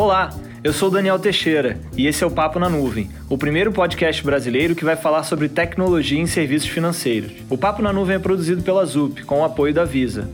Olá, eu sou Daniel Teixeira e esse é o Papo na Nuvem, o primeiro podcast brasileiro que vai falar sobre tecnologia em serviços financeiros. O Papo na Nuvem é produzido pela ZUP, com o apoio da Visa.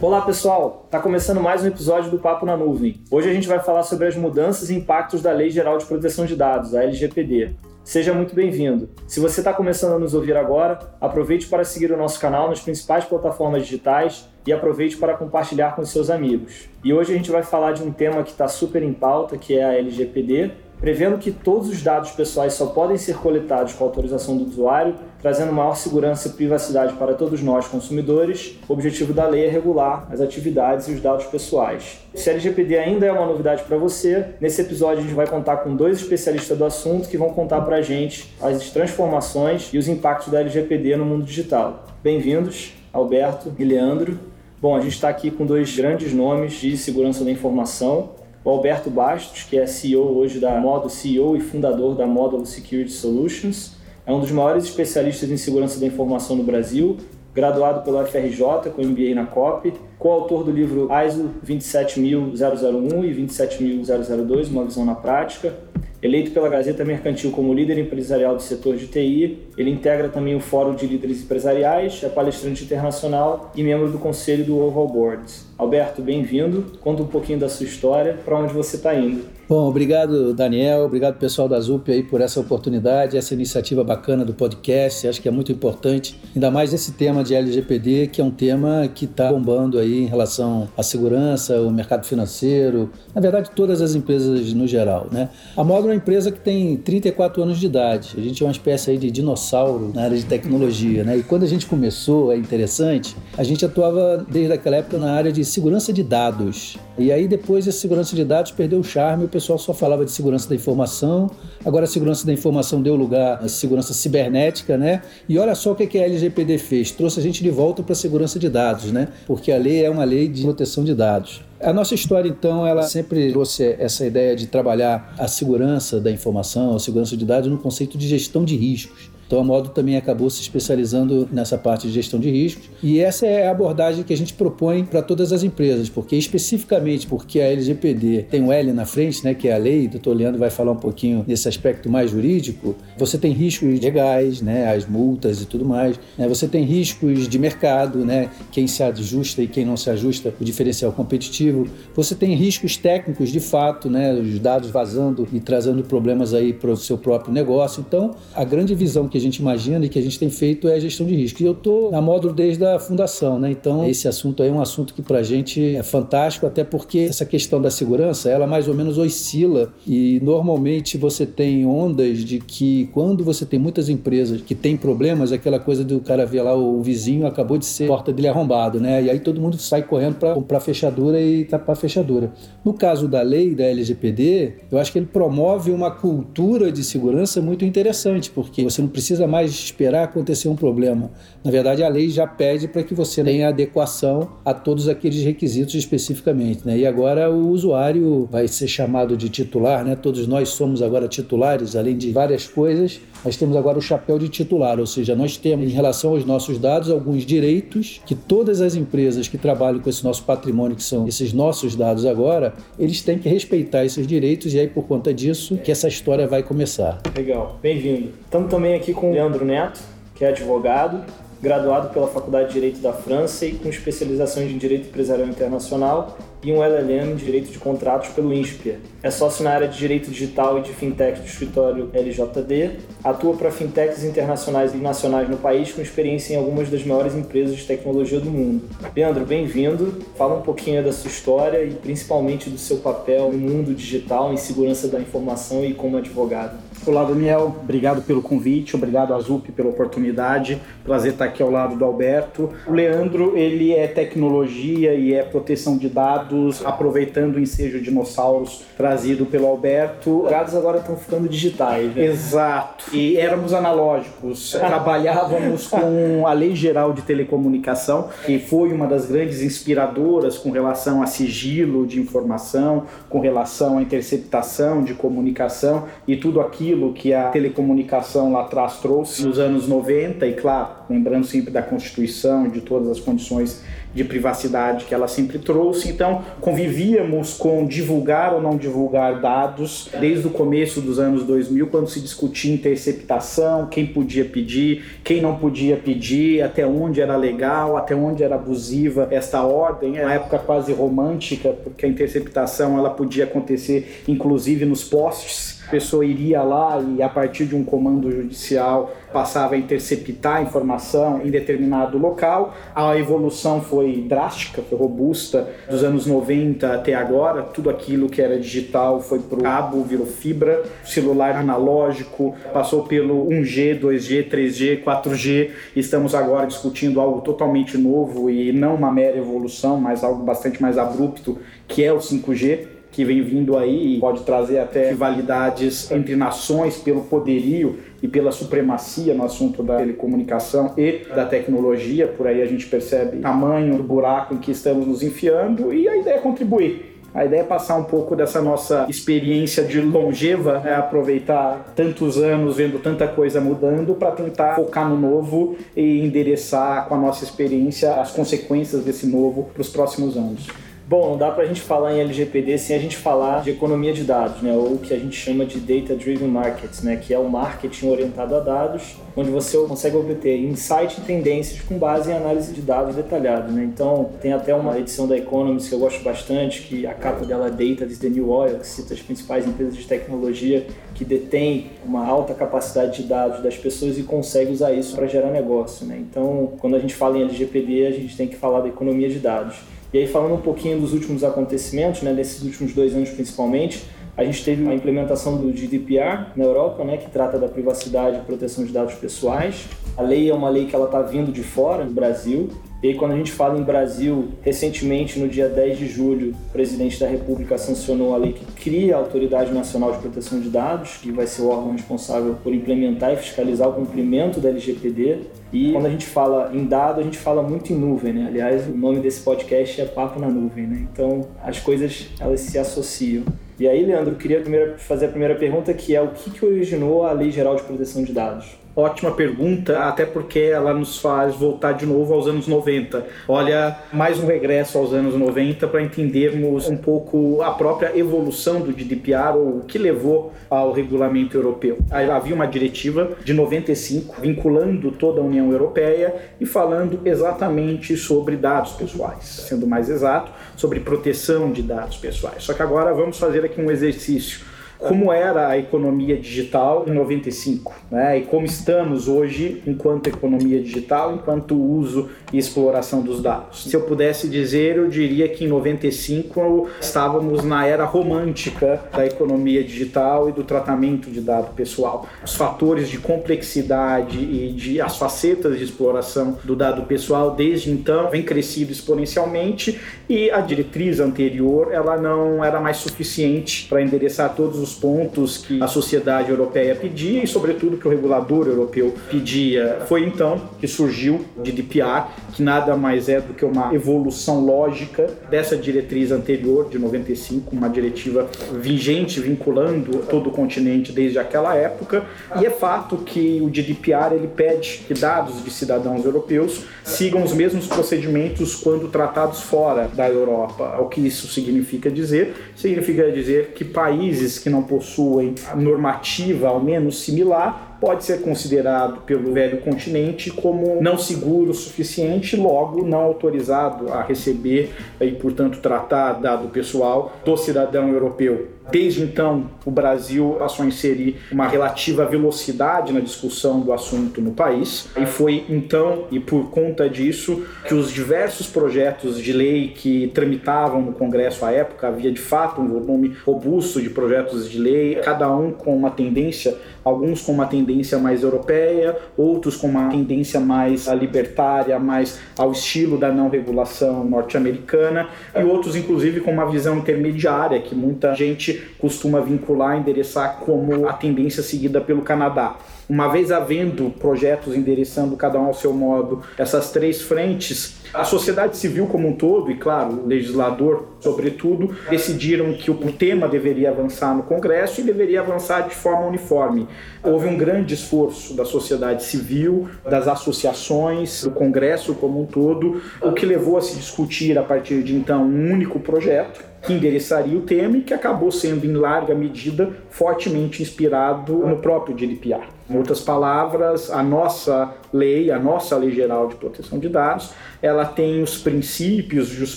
Olá pessoal, está começando mais um episódio do Papo na Nuvem. Hoje a gente vai falar sobre as mudanças e impactos da Lei Geral de Proteção de Dados, a LGPD. Seja muito bem-vindo. Se você está começando a nos ouvir agora, aproveite para seguir o nosso canal nas principais plataformas digitais e aproveite para compartilhar com seus amigos. E hoje a gente vai falar de um tema que está super em pauta, que é a LGPD, prevendo que todos os dados pessoais só podem ser coletados com autorização do usuário, trazendo maior segurança e privacidade para todos nós consumidores. O objetivo da lei é regular as atividades e os dados pessoais. Se a LGPD ainda é uma novidade para você, nesse episódio a gente vai contar com dois especialistas do assunto que vão contar para a gente as transformações e os impactos da LGPD no mundo digital. Bem-vindos, Alberto e Leandro. Bom, a gente está aqui com dois grandes nomes de segurança da informação o Alberto Bastos, que é CEO hoje da Modo CEO e fundador da Model Security Solutions, é um dos maiores especialistas em segurança da informação no Brasil, graduado pela FRJ com MBA na COP, coautor do livro ISO 27001 e 27002, Uma Visão na Prática, Eleito pela Gazeta Mercantil como líder empresarial do setor de TI, ele integra também o Fórum de Líderes Empresariais, é palestrante internacional e membro do conselho do Oval Board. Alberto, bem-vindo. Conta um pouquinho da sua história, para onde você está indo. Bom, obrigado Daniel, obrigado pessoal da ZUP aí por essa oportunidade, essa iniciativa bacana do podcast, acho que é muito importante, ainda mais esse tema de LGPD, que é um tema que está bombando aí em relação à segurança, o mercado financeiro, na verdade todas as empresas no geral, né? A Módulo é uma empresa que tem 34 anos de idade, a gente é uma espécie aí de dinossauro na área de tecnologia, né? E quando a gente começou, é interessante, a gente atuava desde aquela época na área de segurança de dados, e aí depois essa segurança de dados perdeu o charme, o pessoal só falava de segurança da informação, agora a segurança da informação deu lugar à segurança cibernética, né? E olha só o que a LGPD fez, trouxe a gente de volta para a segurança de dados, né? Porque a lei é uma lei de proteção de dados. A nossa história, então, ela sempre trouxe essa ideia de trabalhar a segurança da informação, a segurança de dados no conceito de gestão de riscos. Então a Modo também acabou se especializando nessa parte de gestão de riscos e essa é a abordagem que a gente propõe para todas as empresas, porque especificamente porque a LGPD tem um L na frente, né, que é a lei, o doutor Leandro vai falar um pouquinho desse aspecto mais jurídico, você tem riscos legais, né, as multas e tudo mais, né, você tem riscos de mercado, né, quem se ajusta e quem não se ajusta, o diferencial competitivo, você tem riscos técnicos de fato, né, os dados vazando e trazendo problemas aí para o seu próprio negócio. Então, a grande visão que gente imagina e que a gente tem feito é a gestão de risco. E eu estou na módulo desde a fundação, né? Então, esse assunto aí é um assunto que para a gente é fantástico, até porque essa questão da segurança, ela mais ou menos oscila e normalmente você tem ondas de que quando você tem muitas empresas que têm problemas, aquela coisa do cara ver lá o vizinho acabou de ser porta dele arrombado, né? E aí todo mundo sai correndo para comprar fechadura e tapar fechadura. No caso da lei da LGPD, eu acho que ele promove uma cultura de segurança muito interessante, porque você não precisa precisa mais esperar acontecer um problema. Na verdade, a lei já pede para que você tenha adequação a todos aqueles requisitos especificamente. Né? E agora o usuário vai ser chamado de titular, né? todos nós somos agora titulares, além de várias coisas, nós temos agora o chapéu de titular, ou seja, nós temos em relação aos nossos dados alguns direitos que todas as empresas que trabalham com esse nosso patrimônio, que são esses nossos dados agora, eles têm que respeitar esses direitos e aí por conta disso que essa história vai começar. Legal, bem-vindo. Estamos também aqui com o Leandro Neto, que é advogado, graduado pela Faculdade de Direito da França e com especialização em Direito Empresarial Internacional e um LLM em Direito de Contratos pelo INSPER. É sócio na área de Direito Digital e de Fintech do escritório LJD, atua para fintechs internacionais e nacionais no país com experiência em algumas das maiores empresas de tecnologia do mundo. Leandro, bem-vindo. Fala um pouquinho da sua história e principalmente do seu papel no mundo digital, em segurança da informação e como advogado. Olá, Daniel. Obrigado pelo convite, obrigado a ZUP pela oportunidade. Prazer estar aqui ao lado do Alberto. O Leandro, ele é tecnologia e é proteção de dados, aproveitando o ensejo dinossauros trazido pelo Alberto. Os dados agora estão ficando digitais. Né? Exato. E éramos analógicos. Trabalhávamos com a Lei Geral de Telecomunicação, que foi uma das grandes inspiradoras com relação a sigilo de informação, com relação à interceptação de comunicação e tudo aquilo aquilo que a telecomunicação lá atrás trouxe nos anos 90 e claro, lembrando sempre da Constituição e de todas as condições de privacidade que ela sempre trouxe. Então, convivíamos com divulgar ou não divulgar dados desde o começo dos anos 2000, quando se discutia interceptação, quem podia pedir, quem não podia pedir, até onde era legal, até onde era abusiva esta ordem. É uma época quase romântica, porque a interceptação ela podia acontecer inclusive nos postes pessoa iria lá e a partir de um comando judicial passava a interceptar informação em determinado local. A evolução foi drástica, foi robusta dos anos 90 até agora. Tudo aquilo que era digital foi para o cabo, virou fibra, celular analógico, passou pelo 1G, 2G, 3G, 4G. Estamos agora discutindo algo totalmente novo e não uma mera evolução, mas algo bastante mais abrupto, que é o 5G que vem vindo aí e pode trazer até rivalidades entre nações pelo poderio e pela supremacia no assunto da telecomunicação e da tecnologia. Por aí a gente percebe o tamanho do buraco em que estamos nos enfiando e a ideia é contribuir. A ideia é passar um pouco dessa nossa experiência de longeva, é aproveitar tantos anos vendo tanta coisa mudando para tentar focar no novo e endereçar com a nossa experiência as consequências desse novo para os próximos anos. Bom, não dá para a gente falar em LGPD sem a gente falar de economia de dados, né? ou o que a gente chama de Data Driven Markets, né? que é o marketing orientado a dados, onde você consegue obter insight e tendências com base em análise de dados detalhados. Né? Então, tem até uma edição da Economist que eu gosto bastante, que a capa dela é Data is the New Oil, que cita as principais empresas de tecnologia que detêm uma alta capacidade de dados das pessoas e consegue usar isso para gerar negócio. Né? Então, quando a gente fala em LGPD, a gente tem que falar da economia de dados. E aí, falando um pouquinho dos últimos acontecimentos, né, desses últimos dois anos principalmente, a gente teve a implementação do GDPR na Europa, né, que trata da privacidade e proteção de dados pessoais. A lei é uma lei que ela está vindo de fora, do Brasil, e aí, quando a gente fala em Brasil, recentemente, no dia 10 de julho, o presidente da República sancionou a lei que cria a Autoridade Nacional de Proteção de Dados, que vai ser o órgão responsável por implementar e fiscalizar o cumprimento da LGPD. E quando a gente fala em dado, a gente fala muito em nuvem, né? Aliás, o nome desse podcast é Papo na Nuvem, né? Então, as coisas, elas se associam. E aí, Leandro, eu queria primeiro fazer a primeira pergunta, que é o que, que originou a Lei Geral de Proteção de Dados? Ótima pergunta, até porque ela nos faz voltar de novo aos anos 90. Olha, mais um regresso aos anos 90 para entendermos um pouco a própria evolução do GDPR ou o que levou ao regulamento europeu. Havia uma diretiva de 95 vinculando toda a União Europeia e falando exatamente sobre dados pessoais, sendo mais exato, sobre proteção de dados pessoais. Só que agora vamos fazer aqui um exercício como era a economia digital em 95, né? E como estamos hoje enquanto economia digital, enquanto uso e exploração dos dados. Se eu pudesse dizer, eu diria que em 95 estávamos na era romântica da economia digital e do tratamento de dado pessoal. Os fatores de complexidade e de as facetas de exploração do dado pessoal desde então vem crescido exponencialmente e a diretriz anterior ela não era mais suficiente para endereçar todos os pontos que a sociedade europeia pedia e, sobretudo, que o regulador europeu pedia. Foi então que surgiu o GDPR, que nada mais é do que uma evolução lógica dessa diretriz anterior, de 95, uma diretiva vigente, vinculando todo o continente desde aquela época. E é fato que o GDPR ele pede que dados de cidadãos europeus sigam os mesmos procedimentos quando tratados fora da Europa. O que isso significa dizer? Significa dizer que países que não possuem normativa ao menos similar pode ser considerado pelo velho continente como não seguro o suficiente, logo não autorizado a receber e, portanto, tratar dado pessoal do cidadão europeu. Desde então, o Brasil passou a inserir uma relativa velocidade na discussão do assunto no país, e foi então e por conta disso que os diversos projetos de lei que tramitavam no Congresso à época, havia de fato um volume robusto de projetos de lei, cada um com uma tendência alguns com uma tendência mais europeia, outros com uma tendência mais libertária, mais ao estilo da não regulação norte-americana, e outros, inclusive, com uma visão intermediária, que muita gente costuma vincular, endereçar como a tendência seguida pelo Canadá. Uma vez havendo projetos endereçando cada um ao seu modo essas três frentes, a sociedade civil como um todo, e claro, o legislador, sobretudo, decidiram que o tema deveria avançar no Congresso e deveria avançar de forma uniforme. Houve um grande esforço da sociedade civil, das associações, do Congresso como um todo, o que levou a se discutir a partir de então um único projeto que endereçaria o tema e que acabou sendo, em larga medida, fortemente inspirado no próprio GDPR. Em outras palavras, a nossa lei, a nossa Lei Geral de Proteção de Dados, ela tem os princípios e os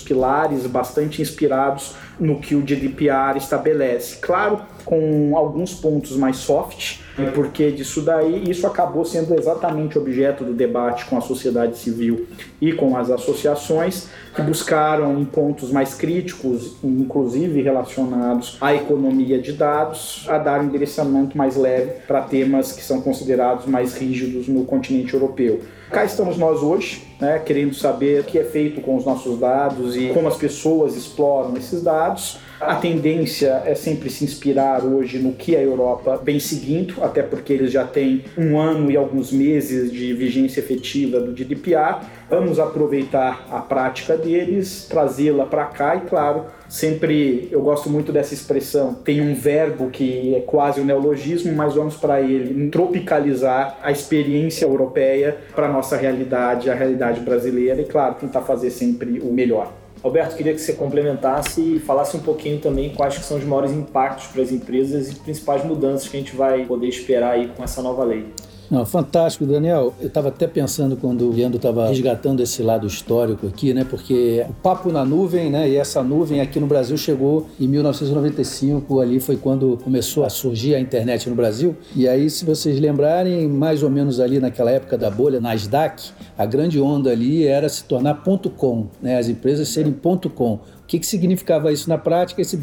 pilares bastante inspirados no que o GDPR estabelece. Claro, com alguns pontos mais soft, e porque disso daí, isso acabou sendo exatamente objeto do debate com a sociedade civil e com as associações, que buscaram em pontos mais críticos, inclusive relacionados à economia de dados, a dar um endereçamento mais leve para temas que são considerados mais rígidos no continente europeu. Cá estamos nós hoje, né, querendo saber o que é feito com os nossos dados e como as pessoas exploram esses dados. A tendência é sempre se inspirar hoje no que a Europa vem seguindo, até porque eles já têm um ano e alguns meses de vigência efetiva do GDPR. Vamos aproveitar a prática deles, trazê-la para cá e, claro, sempre eu gosto muito dessa expressão. Tem um verbo que é quase um neologismo, mas vamos para ele tropicalizar a experiência europeia para nossa realidade, a realidade brasileira e, claro, tentar fazer sempre o melhor. Alberto, queria que você complementasse e falasse um pouquinho também quais que são os maiores impactos para as empresas e principais mudanças que a gente vai poder esperar aí com essa nova lei. Não, fantástico, Daniel. Eu estava até pensando quando o Leandro estava resgatando esse lado histórico aqui, né? Porque o papo na nuvem, né? E essa nuvem aqui no Brasil chegou em 1995, ali foi quando começou a surgir a internet no Brasil. E aí, se vocês lembrarem, mais ou menos ali naquela época da bolha Nasdaq, a grande onda ali era se tornar ponto .com, né? As empresas serem ponto .com. O que, que significava isso na prática? Esse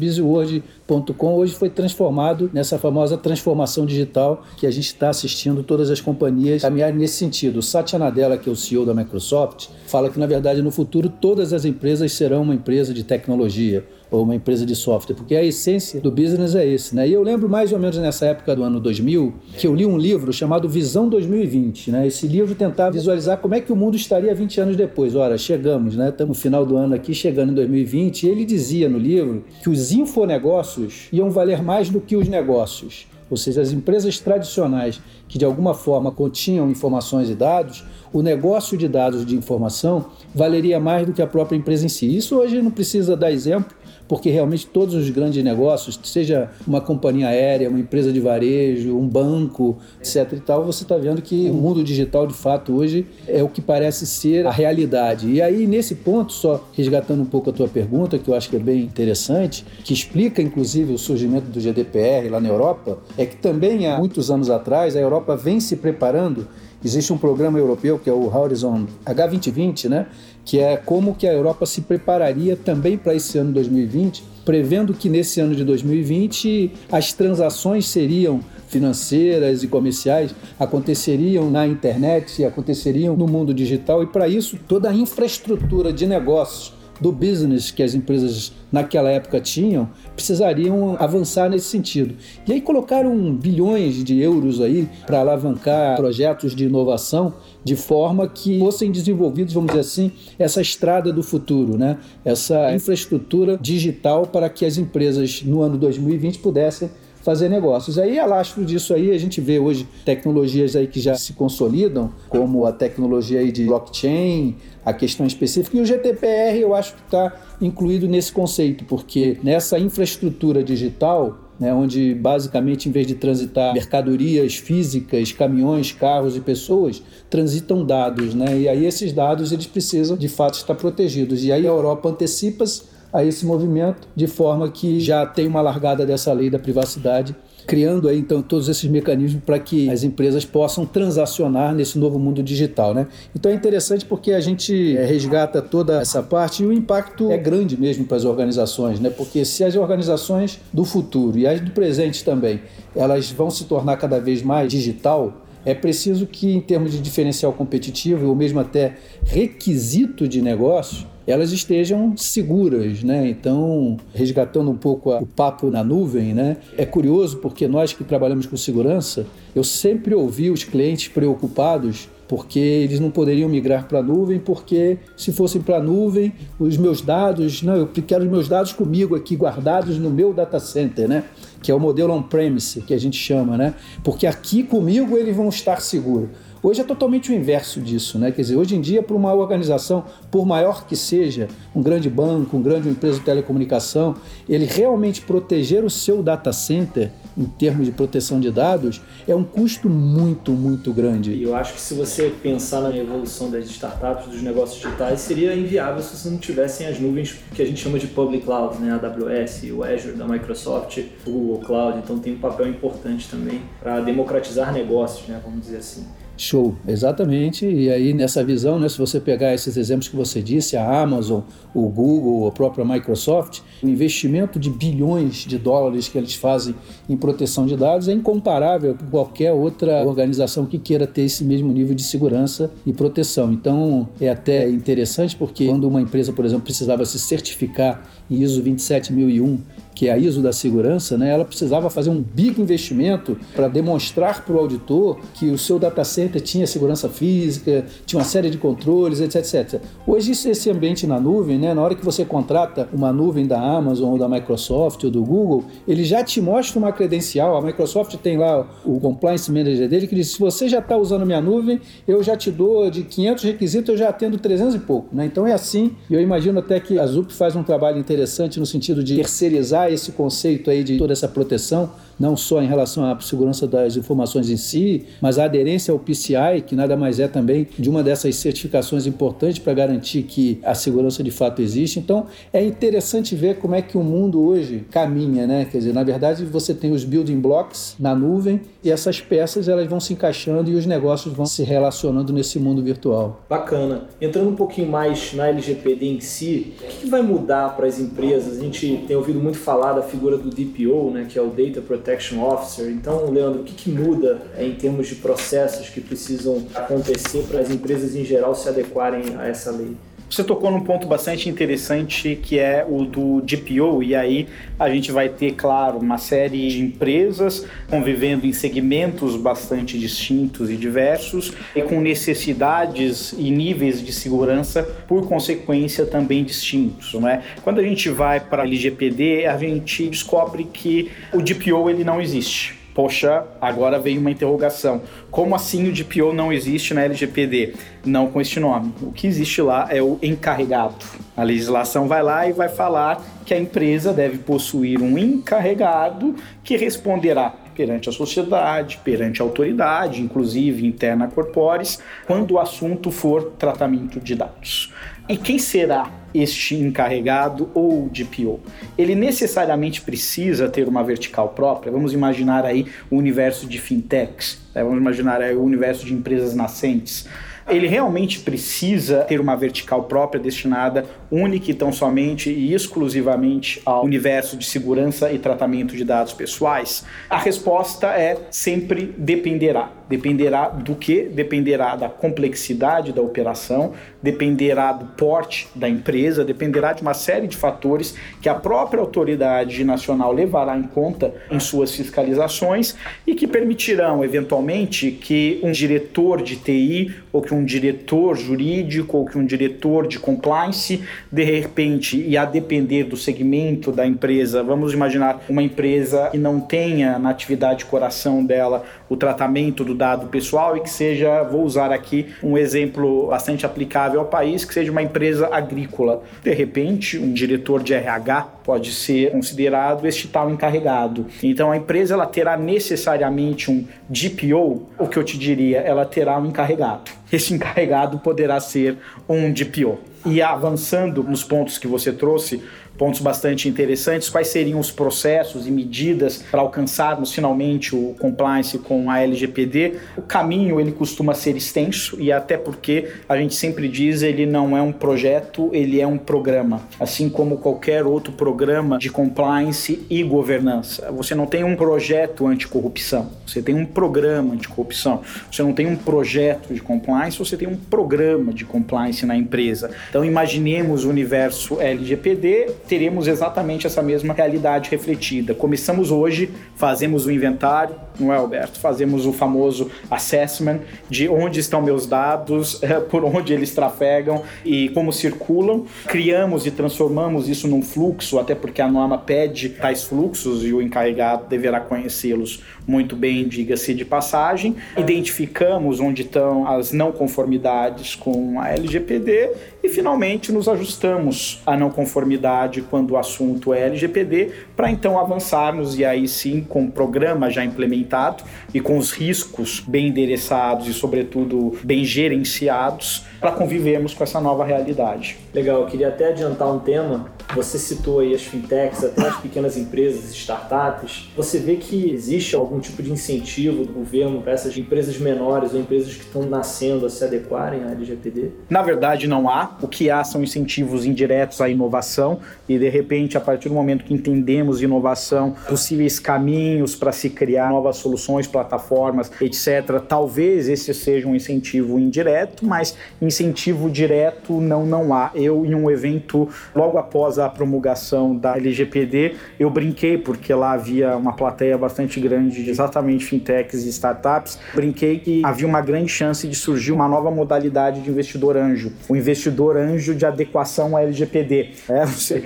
busyworld.com hoje foi transformado nessa famosa transformação digital que a gente está assistindo todas as companhias caminharem nesse sentido. O Satya Nadella, que é o CEO da Microsoft, fala que, na verdade, no futuro todas as empresas serão uma empresa de tecnologia ou uma empresa de software, porque a essência do business é esse, né? E eu lembro mais ou menos nessa época do ano 2000 que eu li um livro chamado Visão 2020, né? Esse livro tentava visualizar como é que o mundo estaria 20 anos depois. Ora, chegamos, né? Estamos no final do ano aqui, chegando em 2020, e ele dizia no livro que os infonegócios iam valer mais do que os negócios. Ou seja, as empresas tradicionais que de alguma forma continham informações e dados, o negócio de dados de informação valeria mais do que a própria empresa em si. Isso hoje não precisa dar exemplo, porque realmente todos os grandes negócios, seja uma companhia aérea, uma empresa de varejo, um banco, etc e tal, você está vendo que o mundo digital de fato hoje é o que parece ser a realidade. E aí nesse ponto, só resgatando um pouco a tua pergunta, que eu acho que é bem interessante, que explica inclusive o surgimento do GDPR lá na Europa, é que também há muitos anos atrás a Europa vem se preparando Existe um programa europeu que é o Horizon H2020, né? Que é como que a Europa se prepararia também para esse ano 2020, prevendo que nesse ano de 2020 as transações seriam financeiras e comerciais aconteceriam na internet, aconteceriam no mundo digital e para isso toda a infraestrutura de negócios do business que as empresas naquela época tinham, precisariam avançar nesse sentido. E aí colocaram bilhões de euros aí para alavancar projetos de inovação de forma que fossem desenvolvidos, vamos dizer assim, essa estrada do futuro, né? essa infraestrutura digital para que as empresas no ano 2020 pudessem fazer negócios. Aí, a lastro disso aí, a gente vê hoje tecnologias aí que já se consolidam, como a tecnologia aí de blockchain, a questão específica. E o GTPR eu acho que está incluído nesse conceito, porque nessa infraestrutura digital, né, onde basicamente, em vez de transitar mercadorias físicas, caminhões, carros e pessoas, transitam dados. Né? E aí esses dados eles precisam de fato estar protegidos. E aí a Europa antecipa-se a esse movimento, de forma que já tem uma largada dessa lei da privacidade, criando aí então todos esses mecanismos para que as empresas possam transacionar nesse novo mundo digital, né? Então é interessante porque a gente eh, resgata toda essa parte e o impacto é grande mesmo para as organizações, né? Porque se as organizações do futuro e as do presente também, elas vão se tornar cada vez mais digital, é preciso que, em termos de diferencial competitivo, ou mesmo até requisito de negócio, elas estejam seguras, né? Então, resgatando um pouco a, o papo na nuvem, né? É curioso porque nós que trabalhamos com segurança, eu sempre ouvi os clientes preocupados porque eles não poderiam migrar para a nuvem, porque se fossem para a nuvem, os meus dados, não, eu quero os meus dados comigo aqui guardados no meu data center, né? Que é o modelo on-premise que a gente chama, né? Porque aqui comigo eles vão estar seguros. Hoje é totalmente o inverso disso, né? Quer dizer, hoje em dia, para uma organização, por maior que seja, um grande banco, um grande empresa de telecomunicação, ele realmente proteger o seu data center em termos de proteção de dados é um custo muito, muito grande. E eu acho que se você pensar na evolução das startups, dos negócios digitais, seria inviável se você não tivessem as nuvens que a gente chama de public cloud, né? A AWS, o Azure da Microsoft, o Google Cloud, então tem um papel importante também para democratizar negócios, né? Vamos dizer assim. Show, exatamente. E aí, nessa visão, né, se você pegar esses exemplos que você disse, a Amazon, o Google, a própria Microsoft, o investimento de bilhões de dólares que eles fazem em proteção de dados é incomparável com qualquer outra organização que queira ter esse mesmo nível de segurança e proteção. Então, é até interessante porque quando uma empresa, por exemplo, precisava se certificar em ISO 27001 que é a ISO da segurança, né, ela precisava fazer um big investimento para demonstrar para o auditor que o seu data center tinha segurança física, tinha uma série de controles, etc, etc. Hoje esse ambiente na nuvem, né, na hora que você contrata uma nuvem da Amazon ou da Microsoft ou do Google, ele já te mostra uma credencial. A Microsoft tem lá o compliance manager dele que diz: se você já está usando minha nuvem, eu já te dou de 500 requisitos, eu já atendo 300 e pouco. Né? Então é assim. E eu imagino até que a Zup faz um trabalho interessante no sentido de terceirizar esse conceito aí de toda essa proteção não só em relação à segurança das informações em si, mas a aderência ao PCI, que nada mais é também de uma dessas certificações importantes para garantir que a segurança de fato existe. Então, é interessante ver como é que o mundo hoje caminha, né? Quer dizer, na verdade, você tem os building blocks na nuvem e essas peças elas vão se encaixando e os negócios vão se relacionando nesse mundo virtual. Bacana. Entrando um pouquinho mais na LGPD em si, o que vai mudar para as empresas? A gente tem ouvido muito falar da figura do DPO, né, que é o Data Protection Protection Officer. Então, Leandro, o que, que muda em termos de processos que precisam acontecer para as empresas em geral se adequarem a essa lei? Você tocou num ponto bastante interessante que é o do GPO, e aí a gente vai ter, claro, uma série de empresas convivendo em segmentos bastante distintos e diversos e com necessidades e níveis de segurança, por consequência, também distintos. Não é? Quando a gente vai para a LGPD, a gente descobre que o GPO ele não existe. Poxa, agora veio uma interrogação. Como assim o DPO não existe na LGPD? Não com este nome. O que existe lá é o encarregado. A legislação vai lá e vai falar que a empresa deve possuir um encarregado que responderá perante a sociedade, perante a autoridade, inclusive interna corporis, quando o assunto for tratamento de dados. E quem será este encarregado ou DPO? Ele necessariamente precisa ter uma vertical própria. Vamos imaginar aí o universo de fintechs, né? vamos imaginar aí o universo de empresas nascentes ele realmente precisa ter uma vertical própria destinada única e tão somente e exclusivamente ao universo de segurança e tratamento de dados pessoais? A resposta é sempre dependerá. Dependerá do que? Dependerá da complexidade da operação, dependerá do porte da empresa, dependerá de uma série de fatores que a própria autoridade nacional levará em conta em suas fiscalizações e que permitirão, eventualmente, que um diretor de TI ou que um diretor jurídico ou que um diretor de compliance, de repente, e a depender do segmento da empresa, vamos imaginar uma empresa que não tenha na atividade coração dela o tratamento do dado pessoal e que seja, vou usar aqui um exemplo bastante aplicável ao país, que seja uma empresa agrícola. De repente, um diretor de RH pode ser considerado este tal encarregado. Então a empresa ela terá necessariamente um DPO, o que eu te diria, ela terá um encarregado. Esse encarregado poderá ser um DPO. E avançando nos pontos que você trouxe, pontos bastante interessantes. Quais seriam os processos e medidas para alcançarmos finalmente o compliance com a LGPD? O caminho ele costuma ser extenso e até porque a gente sempre diz ele não é um projeto, ele é um programa, assim como qualquer outro programa de compliance e governança. Você não tem um projeto anticorrupção, você tem um programa anticorrupção. Você não tem um projeto de compliance, você tem um programa de compliance na empresa. Então imaginemos o universo LGPD, teremos exatamente essa mesma realidade refletida. Começamos hoje, fazemos o inventário, não é, Alberto? Fazemos o famoso assessment de onde estão meus dados, por onde eles trafegam e como circulam. Criamos e transformamos isso num fluxo, até porque a norma pede tais fluxos e o encarregado deverá conhecê-los muito bem, diga-se de passagem. Identificamos onde estão as não conformidades com a LGPD e finalmente nos ajustamos à não conformidade quando o assunto é LGPD para então avançarmos e aí sim com o programa já implementado e com os riscos bem endereçados e sobretudo bem gerenciados para convivermos com essa nova realidade. Legal, eu queria até adiantar um tema. Você citou aí as fintechs, até as pequenas empresas, startups. Você vê que existe algum tipo de incentivo do governo para essas empresas menores ou empresas que estão nascendo a se adequarem à LGPD? Na verdade, não há. O que há são incentivos indiretos à inovação e, de repente, a partir do momento que entendemos inovação, possíveis caminhos para se criar novas soluções, plataformas, etc., talvez esse seja um incentivo indireto, mas incentivo direto não não há. Eu em um evento logo após a promulgação da LGPD, eu brinquei porque lá havia uma plateia bastante grande de exatamente fintechs e startups. Brinquei que havia uma grande chance de surgir uma nova modalidade de investidor anjo, o investidor anjo de adequação à LGPD. É, você,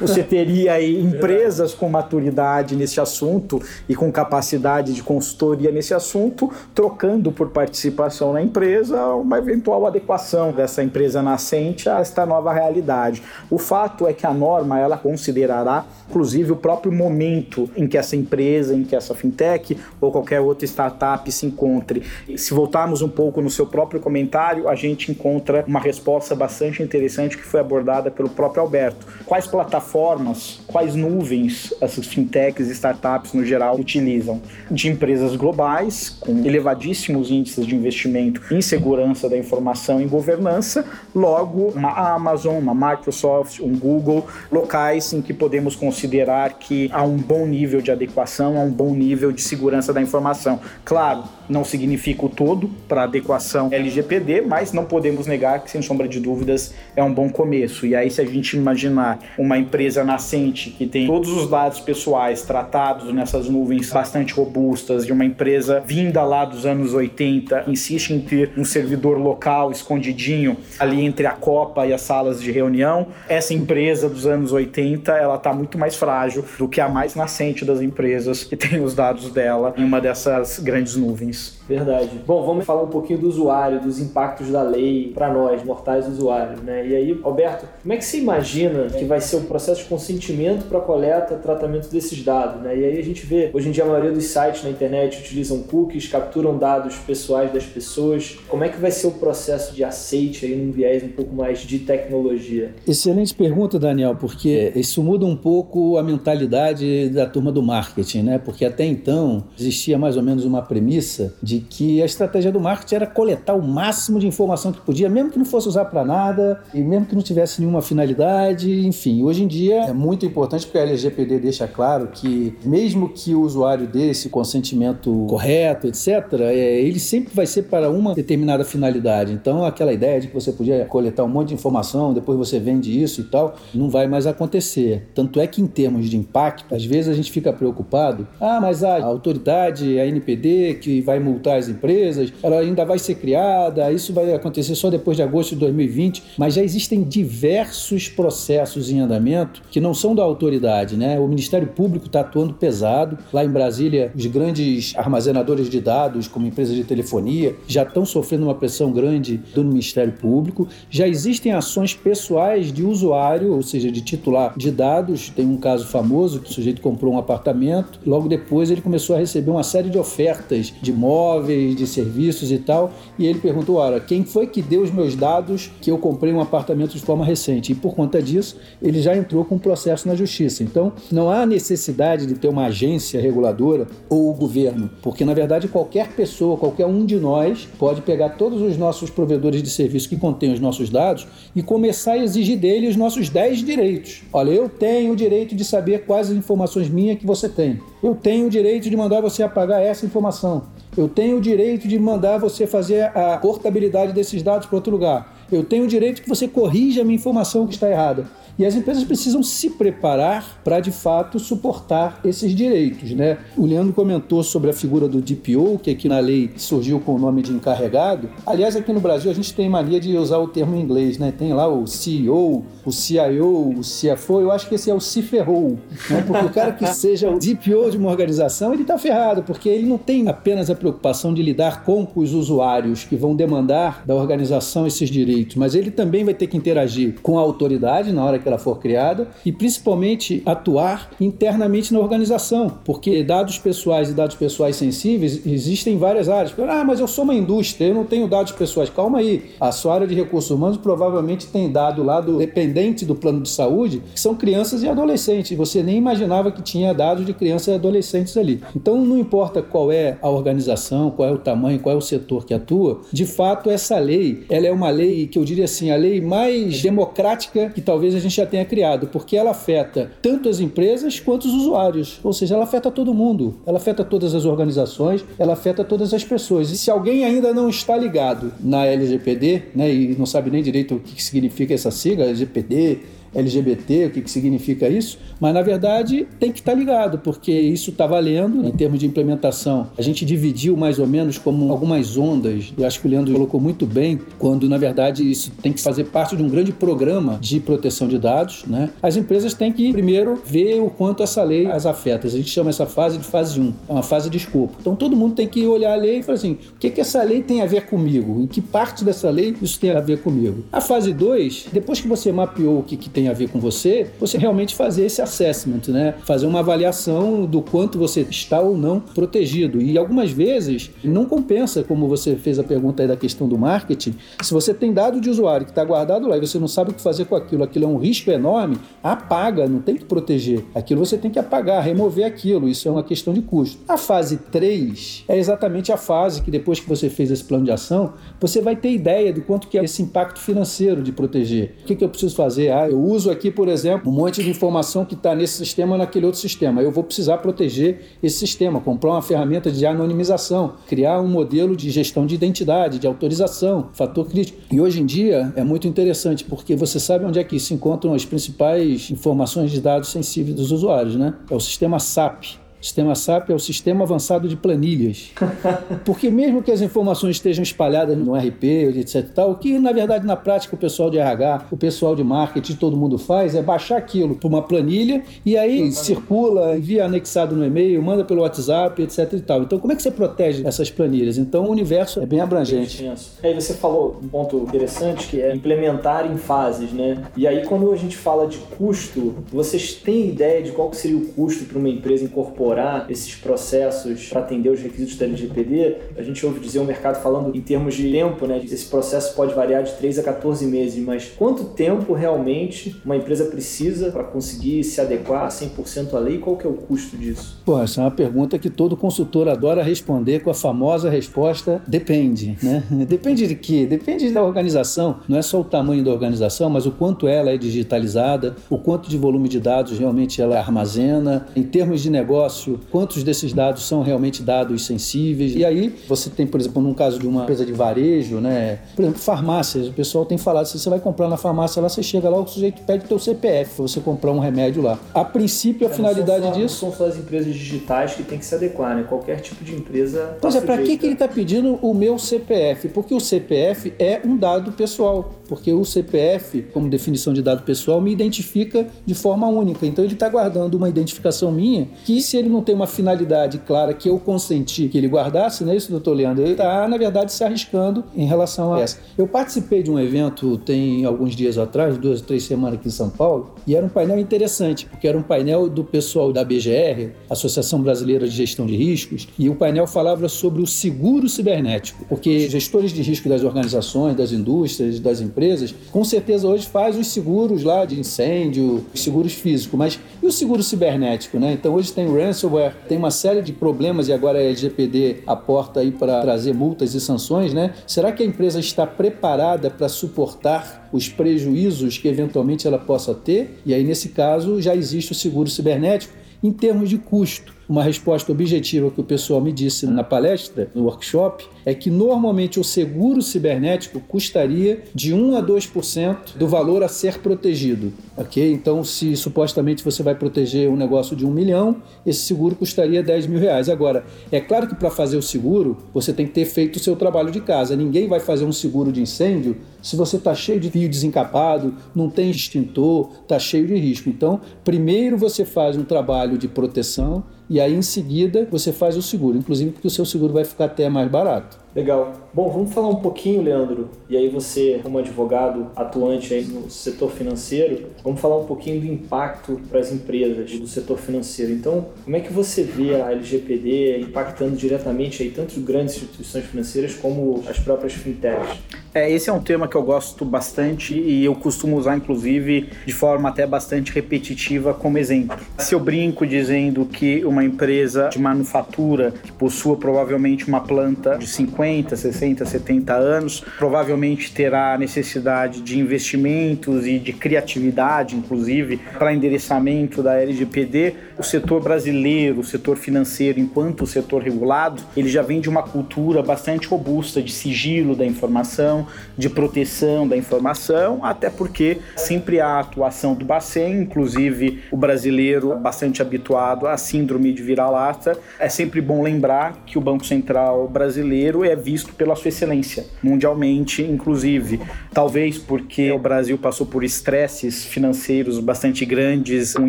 você teria aí empresas com maturidade nesse assunto e com capacidade de consultoria nesse assunto, trocando por participação na empresa uma eventual adequação dessa empresa nascente a esta nova realidade. O fato é que a norma ela considerará, inclusive, o próprio momento em que essa empresa, em que essa fintech ou qualquer outra startup se encontre. Se voltarmos um pouco no seu próprio comentário, a gente encontra uma resposta bastante interessante que foi abordada pelo próprio Alberto. Quais plataformas, quais nuvens essas fintechs e startups no geral utilizam? De empresas globais, com elevadíssimos índices de investimento em segurança da informação e governança, logo uma Amazon, uma Microsoft, um Google, locais em que podemos considerar que há um bom nível de adequação, há um bom nível de segurança da informação. Claro, não significa o todo para adequação LGPD, mas não podemos negar que, sem sombra de dúvidas, é um bom começo. E aí, se a gente imaginar uma empresa nascente que tem todos os dados pessoais tratados nessas nuvens bastante robustas, de uma empresa vinda lá dos anos 80, insiste em ter um servidor local escondidinho ali entre a Copa e as salas de reunião, essa empresa dos anos 80 ela está muito mais frágil do que a mais nascente das empresas que tem os dados dela em uma dessas grandes nuvens. Verdade. Bom, vamos falar um pouquinho do usuário, dos impactos da lei para nós, mortais usuários, né? E aí, Alberto, como é que você imagina que vai ser o processo de consentimento para coleta tratamento desses dados, né? E aí a gente vê, hoje em dia a maioria dos sites na internet utilizam cookies, capturam dados pessoais das pessoas. Como é que vai ser o processo de aceite aí num viés um pouco mais de tecnologia? Excelente pergunta, Daniel, porque isso muda um pouco a mentalidade da turma do marketing, né? Porque até então existia mais ou menos uma premissa de que a estratégia do marketing era coletar o máximo de informação que podia, mesmo que não fosse usar para nada e mesmo que não tivesse nenhuma finalidade, enfim. Hoje em dia é muito importante porque a LGPD deixa claro que mesmo que o usuário dê esse consentimento correto, etc., é, ele sempre vai ser para uma determinada finalidade. Então, aquela ideia de que você podia coletar um monte de informação, depois você vende isso e tal, não vai mais acontecer. Tanto é que em termos de impacto, às vezes a gente fica preocupado, ah, mas a autoridade, a NPD, que vai multar as empresas, ela ainda vai ser criada, isso vai acontecer só depois de agosto de 2020, mas já existem diversos processos em andamento que não são da autoridade, né? O Ministério Público está atuando pesado. Lá em Brasília, os grandes armazenadores de dados, como empresas de telefonia, já estão sofrendo uma pressão grande do Ministério Público. Já existem ações pessoais de usuário, ou seja, de titular de dados. Tem um caso famoso que o sujeito comprou um apartamento, logo depois ele começou a receber uma série de ofertas de móveis imóveis, de serviços e tal. E ele perguntou: Ora, quem foi que deu os meus dados que eu comprei um apartamento de forma recente? E por conta disso, ele já entrou com um processo na justiça. Então, não há necessidade de ter uma agência reguladora ou o governo, porque na verdade qualquer pessoa, qualquer um de nós, pode pegar todos os nossos provedores de serviço que contêm os nossos dados e começar a exigir dele os nossos 10 direitos. Olha, eu tenho o direito de saber quais as informações minhas que você tem. Eu tenho o direito de mandar você apagar essa informação. Eu tenho o direito de mandar você fazer a portabilidade desses dados para outro lugar. Eu tenho o direito que você corrija a minha informação que está errada. E as empresas precisam se preparar para, de fato, suportar esses direitos. Né? O Leandro comentou sobre a figura do DPO, que aqui na lei surgiu com o nome de encarregado. Aliás, aqui no Brasil a gente tem mania de usar o termo em inglês, né? Tem lá o CEO, o CIO, o CFO. Eu acho que esse é o ferrou. Né? Porque o cara que seja o DPO de uma organização, ele está ferrado, porque ele não tem apenas a preocupação de lidar com os usuários que vão demandar da organização esses direitos, mas ele também vai ter que interagir com a autoridade na hora que ela for criada e principalmente atuar internamente na organização, porque dados pessoais e dados pessoais sensíveis existem em várias áreas. Ah, mas eu sou uma indústria, eu não tenho dados pessoais. Calma aí, a sua área de recursos humanos provavelmente tem dado lá do dependente do plano de saúde, que são crianças e adolescentes. Você nem imaginava que tinha dados de crianças adolescentes ali. Então não importa qual é a organização, qual é o tamanho, qual é o setor que atua, de fato essa lei, ela é uma lei que eu diria assim, a lei mais democrática que talvez a gente já tenha criado, porque ela afeta tanto as empresas quanto os usuários. Ou seja, ela afeta todo mundo, ela afeta todas as organizações, ela afeta todas as pessoas. E se alguém ainda não está ligado na LGPD, né, e não sabe nem direito o que significa essa sigla, LGPD, LGBT, o que, que significa isso, mas na verdade tem que estar tá ligado, porque isso está valendo em termos de implementação. A gente dividiu mais ou menos como algumas ondas, eu acho que o Leandro colocou muito bem, quando na verdade isso tem que fazer parte de um grande programa de proteção de dados. Né? As empresas têm que primeiro ver o quanto essa lei as afeta. A gente chama essa fase de fase 1, é uma fase de escopo. Então todo mundo tem que olhar a lei e falar assim: o que, que essa lei tem a ver comigo? Em que parte dessa lei isso tem a ver comigo? A fase 2, depois que você mapeou o que, que tem a ver com você, você realmente fazer esse assessment, né? Fazer uma avaliação do quanto você está ou não protegido. E algumas vezes não compensa, como você fez a pergunta aí da questão do marketing, se você tem dado de usuário que está guardado lá e você não sabe o que fazer com aquilo, aquilo é um risco enorme, apaga, não tem que proteger. Aquilo você tem que apagar, remover aquilo, isso é uma questão de custo. A fase 3 é exatamente a fase que depois que você fez esse plano de ação, você vai ter ideia do quanto que é esse impacto financeiro de proteger. O que, que eu preciso fazer? Ah, eu uso aqui, por exemplo, um monte de informação que está nesse sistema naquele outro sistema. Eu vou precisar proteger esse sistema, comprar uma ferramenta de anonimização, criar um modelo de gestão de identidade, de autorização, fator crítico. E hoje em dia é muito interessante porque você sabe onde é que se encontram as principais informações de dados sensíveis dos usuários, né? É o sistema SAP. O sistema SAP é o Sistema Avançado de Planilhas. Porque mesmo que as informações estejam espalhadas no RP, etc tal, o que na verdade na prática o pessoal de RH, o pessoal de marketing, todo mundo faz é baixar aquilo para uma planilha e aí circula, envia anexado no e-mail, manda pelo WhatsApp, etc e tal. Então como é que você protege essas planilhas? Então o universo é bem abrangente. Aí você falou um ponto interessante que é implementar em fases, né? E aí quando a gente fala de custo, vocês têm ideia de qual seria o custo para uma empresa incorporar elaborar esses processos para atender os requisitos da LGPD, a gente ouve dizer o mercado falando em termos de tempo, né? Esse processo pode variar de 3 a 14 meses, mas quanto tempo realmente uma empresa precisa para conseguir se adequar 100% à lei? Qual que é o custo disso? Pô, essa é uma pergunta que todo consultor adora responder com a famosa resposta depende, né? Depende de quê? Depende da organização. Não é só o tamanho da organização, mas o quanto ela é digitalizada, o quanto de volume de dados realmente ela armazena. Em termos de negócio, negócio, quantos desses dados são realmente dados sensíveis. E aí você tem, por exemplo, num caso de uma empresa de varejo, né? Por exemplo, farmácias, o pessoal tem falado, se você vai comprar na farmácia lá, você chega lá, o sujeito pede o teu CPF para você comprar um remédio lá. A princípio, a é, finalidade só, disso... Não são só as empresas digitais que tem que se adequar, né? Qualquer tipo de empresa... Pois é, para que, que ele está pedindo o meu CPF? Porque o CPF é um dado pessoal. Porque o CPF, como definição de dado pessoal, me identifica de forma única. Então ele está guardando uma identificação minha que, se ele ele não tem uma finalidade clara que eu consenti que ele guardasse, não é isso, doutor Leandro? Ele está, na verdade, se arriscando em relação a essa. Eu participei de um evento tem alguns dias atrás, duas, três semanas aqui em São Paulo, e era um painel interessante, porque era um painel do pessoal da BGR, Associação Brasileira de Gestão de Riscos, e o painel falava sobre o seguro cibernético, porque gestores de risco das organizações, das indústrias, das empresas, com certeza hoje faz os seguros lá de incêndio, os seguros físicos, mas e o seguro cibernético, né? Então hoje tem o ransomware, tem uma série de problemas e agora a LGPD aporta aí para trazer multas e sanções, né? Será que a empresa está preparada para suportar os prejuízos que eventualmente ela possa ter? E aí nesse caso já existe o seguro cibernético em termos de custo. Uma resposta objetiva que o pessoal me disse na palestra, no workshop, é que normalmente o seguro cibernético custaria de 1 a 2% do valor a ser protegido. Ok? Então, se supostamente você vai proteger um negócio de um milhão, esse seguro custaria 10 mil reais. Agora, é claro que para fazer o seguro, você tem que ter feito o seu trabalho de casa. Ninguém vai fazer um seguro de incêndio se você está cheio de fio desencapado, não tem extintor, está cheio de risco. Então, primeiro você faz um trabalho de proteção e aí em seguida você faz o seguro, inclusive porque o seu seguro vai ficar até mais barato. Legal. Bom, vamos falar um pouquinho, Leandro, e aí você, como advogado atuante aí no setor financeiro, vamos falar um pouquinho do impacto para as empresas do setor financeiro. Então, como é que você vê a LGPD impactando diretamente aí tanto grandes instituições financeiras como as próprias fintechs? É, esse é um tema que eu gosto bastante e eu costumo usar, inclusive, de forma até bastante repetitiva como exemplo. Se eu brinco dizendo que uma empresa de manufatura que possua provavelmente uma planta de 50, 60, 70 anos, provavelmente terá necessidade de investimentos e de criatividade, inclusive, para endereçamento da LGPD, o setor brasileiro, o setor financeiro, enquanto o setor regulado, ele já vem de uma cultura bastante robusta de sigilo da informação de proteção da informação, até porque sempre há atuação do Bacen, inclusive o brasileiro bastante habituado à síndrome de vira-lata. É sempre bom lembrar que o Banco Central brasileiro é visto pela sua excelência, mundialmente, inclusive. Talvez porque o Brasil passou por estresses financeiros bastante grandes, com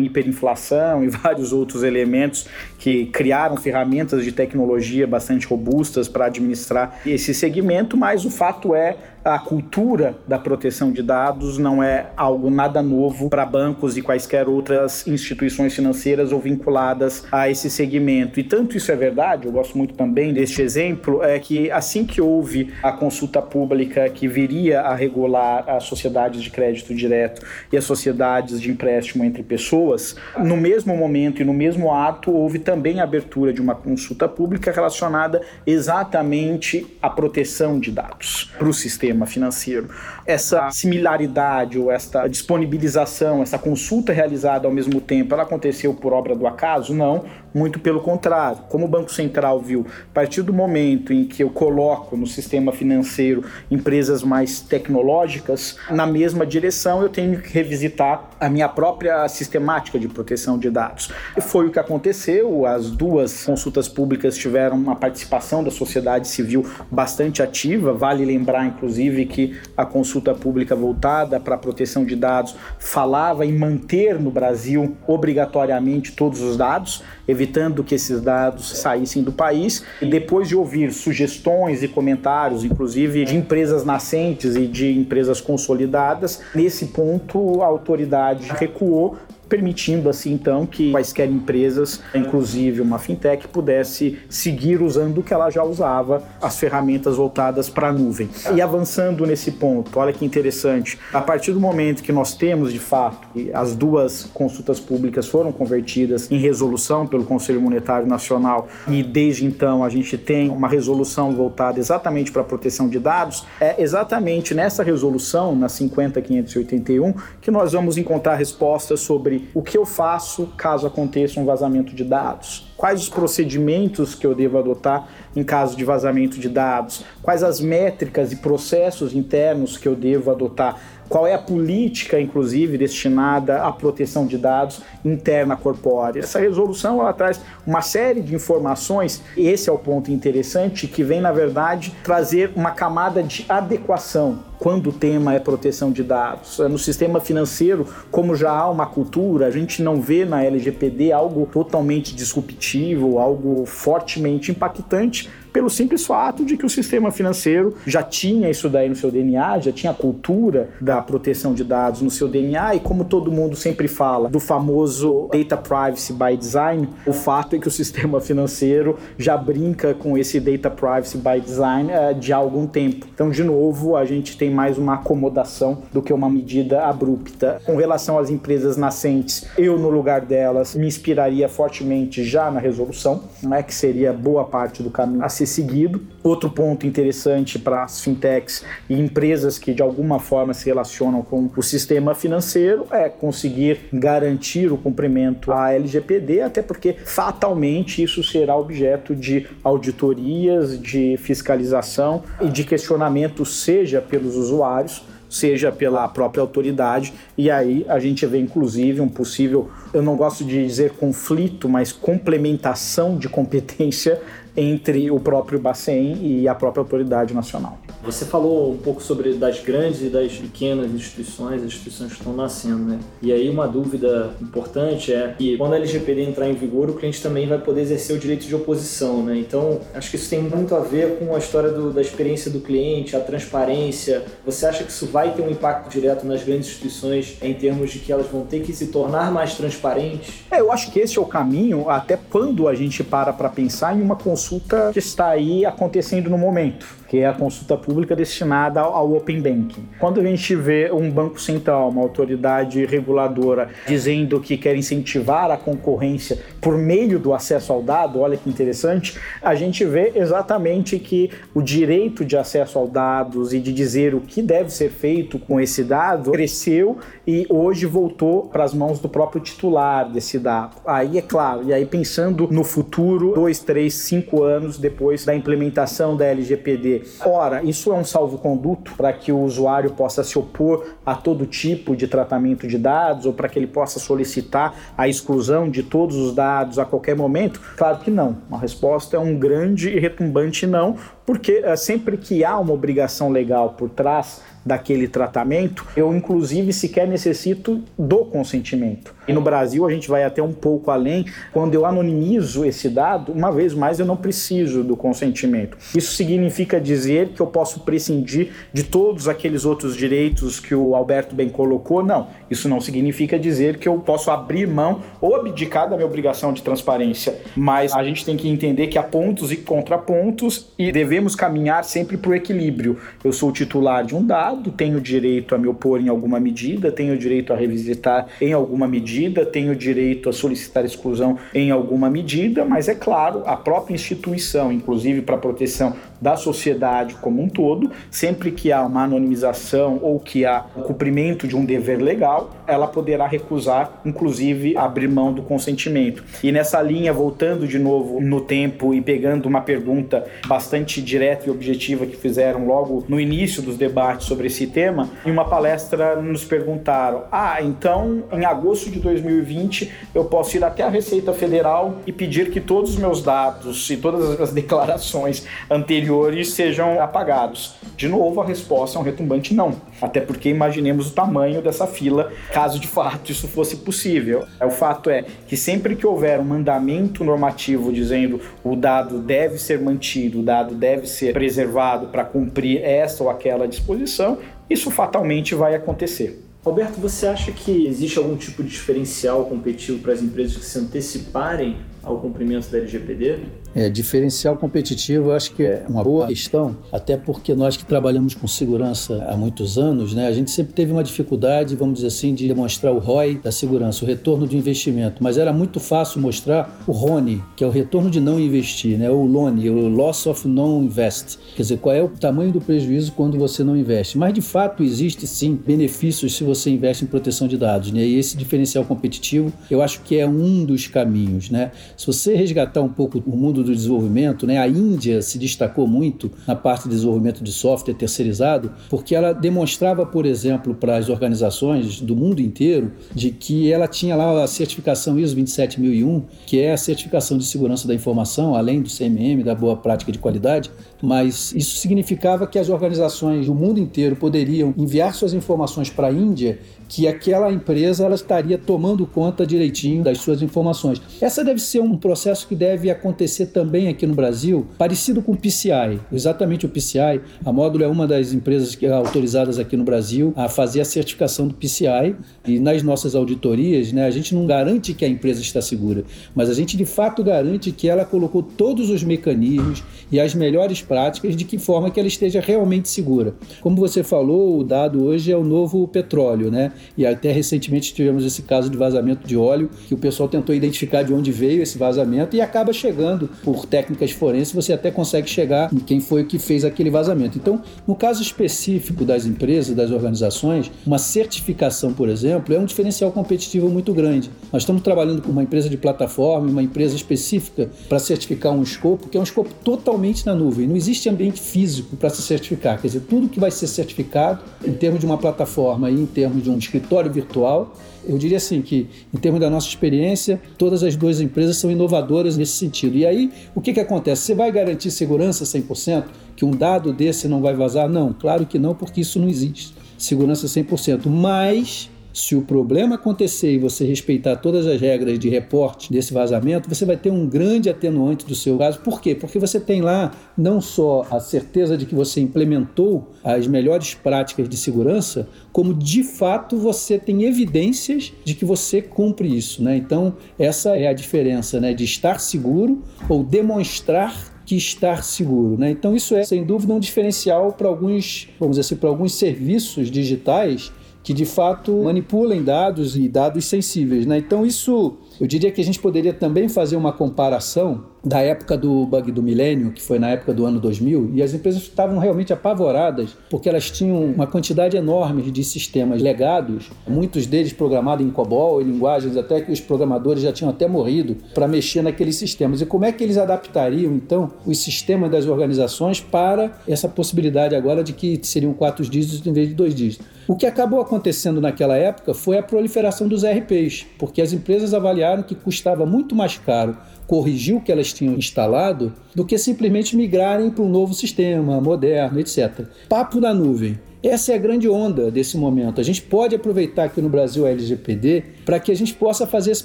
hiperinflação e vários outros elementos que criaram ferramentas de tecnologia bastante robustas para administrar esse segmento, mas o fato é a cultura da proteção de dados não é algo nada novo para bancos e quaisquer outras instituições financeiras ou vinculadas a esse segmento. E tanto isso é verdade, eu gosto muito também deste exemplo, é que assim que houve a consulta pública que viria a regular as sociedades de crédito direto e as sociedades de empréstimo entre pessoas, no mesmo momento e no mesmo ato houve também a abertura de uma consulta pública relacionada exatamente à proteção de dados para o sistema sistema financeiro. Essa similaridade ou esta disponibilização, essa consulta realizada ao mesmo tempo, ela aconteceu por obra do acaso? Não, muito pelo contrário. Como o Banco Central viu, a partir do momento em que eu coloco no sistema financeiro empresas mais tecnológicas, na mesma direção eu tenho que revisitar a minha própria sistemática de proteção de dados. E foi o que aconteceu, as duas consultas públicas tiveram uma participação da sociedade civil bastante ativa, vale lembrar inclusive inclusive, que a consulta pública voltada para a proteção de dados falava em manter no Brasil obrigatoriamente todos os dados, evitando que esses dados saíssem do país. E depois de ouvir sugestões e comentários, inclusive de empresas nascentes e de empresas consolidadas, nesse ponto a autoridade recuou permitindo assim então que quaisquer empresas, inclusive uma fintech, pudesse seguir usando o que ela já usava, as ferramentas voltadas para a nuvem. E avançando nesse ponto, olha que interessante, a partir do momento que nós temos de fato as duas consultas públicas foram convertidas em resolução pelo Conselho Monetário Nacional e desde então a gente tem uma resolução voltada exatamente para a proteção de dados, é exatamente nessa resolução, na 50581, que nós vamos encontrar respostas sobre o que eu faço caso aconteça um vazamento de dados, quais os procedimentos que eu devo adotar em caso de vazamento de dados, quais as métricas e processos internos que eu devo adotar qual é a política, inclusive, destinada à proteção de dados interna corpórea. Essa resolução ela traz uma série de informações, esse é o ponto interessante, que vem, na verdade, trazer uma camada de adequação quando o tema é proteção de dados. No sistema financeiro, como já há uma cultura, a gente não vê na LGPD algo totalmente disruptivo, algo fortemente impactante, pelo simples fato de que o sistema financeiro já tinha isso daí no seu DNA, já tinha a cultura da proteção de dados no seu DNA, e como todo mundo sempre fala do famoso data privacy by design, o fato é que o sistema financeiro já brinca com esse data privacy by design uh, de há algum tempo. Então, de novo, a gente tem mais uma acomodação do que uma medida abrupta. Com relação às empresas nascentes, eu, no lugar delas, me inspiraria fortemente já na resolução, né, que seria boa parte do caminho a ser seguido. Outro ponto interessante para as fintechs e empresas que de alguma forma se relacionam com o sistema financeiro é conseguir garantir o cumprimento à LGPD, até porque fatalmente isso será objeto de auditorias, de fiscalização e de questionamento, seja pelos usuários, seja pela própria autoridade, e aí a gente vê inclusive um possível, eu não gosto de dizer conflito, mas complementação de competência entre o próprio Bacen e a própria autoridade nacional. Você falou um pouco sobre das grandes e das pequenas instituições, as instituições que estão nascendo, né? E aí uma dúvida importante é que quando a LGPD entrar em vigor, o cliente também vai poder exercer o direito de oposição, né? Então, acho que isso tem muito a ver com a história do, da experiência do cliente, a transparência. Você acha que isso vai ter um impacto direto nas grandes instituições em termos de que elas vão ter que se tornar mais transparentes? É, eu acho que esse é o caminho até quando a gente para para pensar em uma consulta que está aí acontecendo no momento que é a consulta pública destinada ao Open Banking. Quando a gente vê um banco central, uma autoridade reguladora, dizendo que quer incentivar a concorrência por meio do acesso ao dado, olha que interessante, a gente vê exatamente que o direito de acesso aos dados e de dizer o que deve ser feito com esse dado cresceu e hoje voltou para as mãos do próprio titular desse dado. Aí é claro, e aí pensando no futuro, dois, três, cinco anos depois da implementação da LGPD Ora, isso é um salvo-conduto para que o usuário possa se opor a todo tipo de tratamento de dados ou para que ele possa solicitar a exclusão de todos os dados a qualquer momento? Claro que não. A resposta é um grande e retumbante não, porque eh, sempre que há uma obrigação legal por trás daquele tratamento, eu inclusive sequer necessito do consentimento. E no Brasil a gente vai até um pouco além, quando eu anonimizo esse dado, uma vez mais eu não preciso do consentimento. Isso significa dizer que eu posso prescindir de todos aqueles outros direitos que o Alberto bem colocou? Não. Isso não significa dizer que eu posso abrir mão ou abdicar da minha obrigação de transparência, mas a gente tem que entender que há pontos e contrapontos e devemos caminhar sempre para o equilíbrio. Eu sou titular de um dado, tenho direito a me opor em alguma medida, tenho direito a revisitar em alguma medida, tenho direito a solicitar exclusão em alguma medida, mas é claro, a própria instituição, inclusive para proteção da sociedade como um todo, sempre que há uma anonimização ou que há o cumprimento de um dever legal, ela poderá recusar, inclusive, abrir mão do consentimento. E nessa linha, voltando de novo no tempo e pegando uma pergunta bastante direta e objetiva que fizeram logo no início dos debates sobre esse tema, em uma palestra nos perguntaram: ah, então em agosto de 2020 eu posso ir até a Receita Federal e pedir que todos os meus dados e todas as declarações anteriores anteriores sejam apagados. De novo, a resposta é um retumbante não. Até porque imaginemos o tamanho dessa fila, caso de fato isso fosse possível. O fato é que sempre que houver um mandamento normativo dizendo o dado deve ser mantido, o dado deve ser preservado para cumprir essa ou aquela disposição, isso fatalmente vai acontecer. Alberto, você acha que existe algum tipo de diferencial competitivo para as empresas que se anteciparem ao cumprimento da LGPD? É, diferencial competitivo, eu acho que é uma boa questão, até porque nós que trabalhamos com segurança há muitos anos, né, a gente sempre teve uma dificuldade, vamos dizer assim, de demonstrar o ROI da segurança, o retorno de investimento, mas era muito fácil mostrar o RONI, que é o retorno de não investir, né, o LONI, o Loss of Non-Invest, quer dizer, qual é o tamanho do prejuízo quando você não investe. Mas de fato existe sim benefícios se você investe em proteção de dados, né, e esse diferencial competitivo eu acho que é um dos caminhos, né. Se você resgatar um pouco o mundo do desenvolvimento, né, a Índia se destacou muito na parte de desenvolvimento de software terceirizado, porque ela demonstrava, por exemplo, para as organizações do mundo inteiro, de que ela tinha lá a certificação ISO 27001, que é a certificação de segurança da informação, além do CMM, da boa prática de qualidade, mas isso significava que as organizações do mundo inteiro poderiam enviar suas informações para a Índia que aquela empresa ela estaria tomando conta direitinho das suas informações. Essa deve ser um processo que deve acontecer também aqui no Brasil, parecido com o PCI. Exatamente o PCI. A Módulo é uma das empresas que, autorizadas aqui no Brasil a fazer a certificação do PCI. E nas nossas auditorias, né, a gente não garante que a empresa está segura, mas a gente de fato garante que ela colocou todos os mecanismos e as melhores práticas de que forma que ela esteja realmente segura. Como você falou, o dado hoje é o novo petróleo, né? E até recentemente tivemos esse caso de vazamento de óleo, que o pessoal tentou identificar de onde veio esse vazamento e acaba chegando por técnicas forenses, você até consegue chegar em quem foi que fez aquele vazamento. Então, no caso específico das empresas, das organizações, uma certificação, por exemplo, é um diferencial competitivo muito grande. Nós estamos trabalhando com uma empresa de plataforma, uma empresa específica para certificar um escopo, que é um escopo totalmente na nuvem. Não existe ambiente físico para se certificar. Quer dizer, tudo que vai ser certificado em termos de uma plataforma e em termos de um escritório virtual eu diria assim que, em termos da nossa experiência, todas as duas empresas são inovadoras nesse sentido. E aí, o que, que acontece? Você vai garantir segurança 100%? Que um dado desse não vai vazar? Não, claro que não, porque isso não existe. Segurança 100%. Mas se o problema acontecer e você respeitar todas as regras de reporte desse vazamento, você vai ter um grande atenuante do seu caso. Por quê? Porque você tem lá não só a certeza de que você implementou as melhores práticas de segurança, como de fato você tem evidências de que você cumpre isso. Né? Então, essa é a diferença né? de estar seguro ou demonstrar que estar seguro. Né? Então, isso é, sem dúvida, um diferencial para alguns, vamos dizer assim, para alguns serviços digitais que de fato manipulem dados e dados sensíveis. Né? Então, isso eu diria que a gente poderia também fazer uma comparação da época do bug do milênio, que foi na época do ano 2000, e as empresas estavam realmente apavoradas porque elas tinham uma quantidade enorme de sistemas legados, muitos deles programados em COBOL e linguagens até que os programadores já tinham até morrido para mexer naqueles sistemas. E como é que eles adaptariam então os sistemas das organizações para essa possibilidade agora de que seriam quatro dígitos em vez de dois dígitos? O que acabou acontecendo naquela época foi a proliferação dos RPs, porque as empresas avaliaram que custava muito mais caro corrigir o que elas tinham instalado do que simplesmente migrarem para um novo sistema moderno, etc. Papo na nuvem. Essa é a grande onda desse momento. A gente pode aproveitar aqui no Brasil a LGPD para que a gente possa fazer esse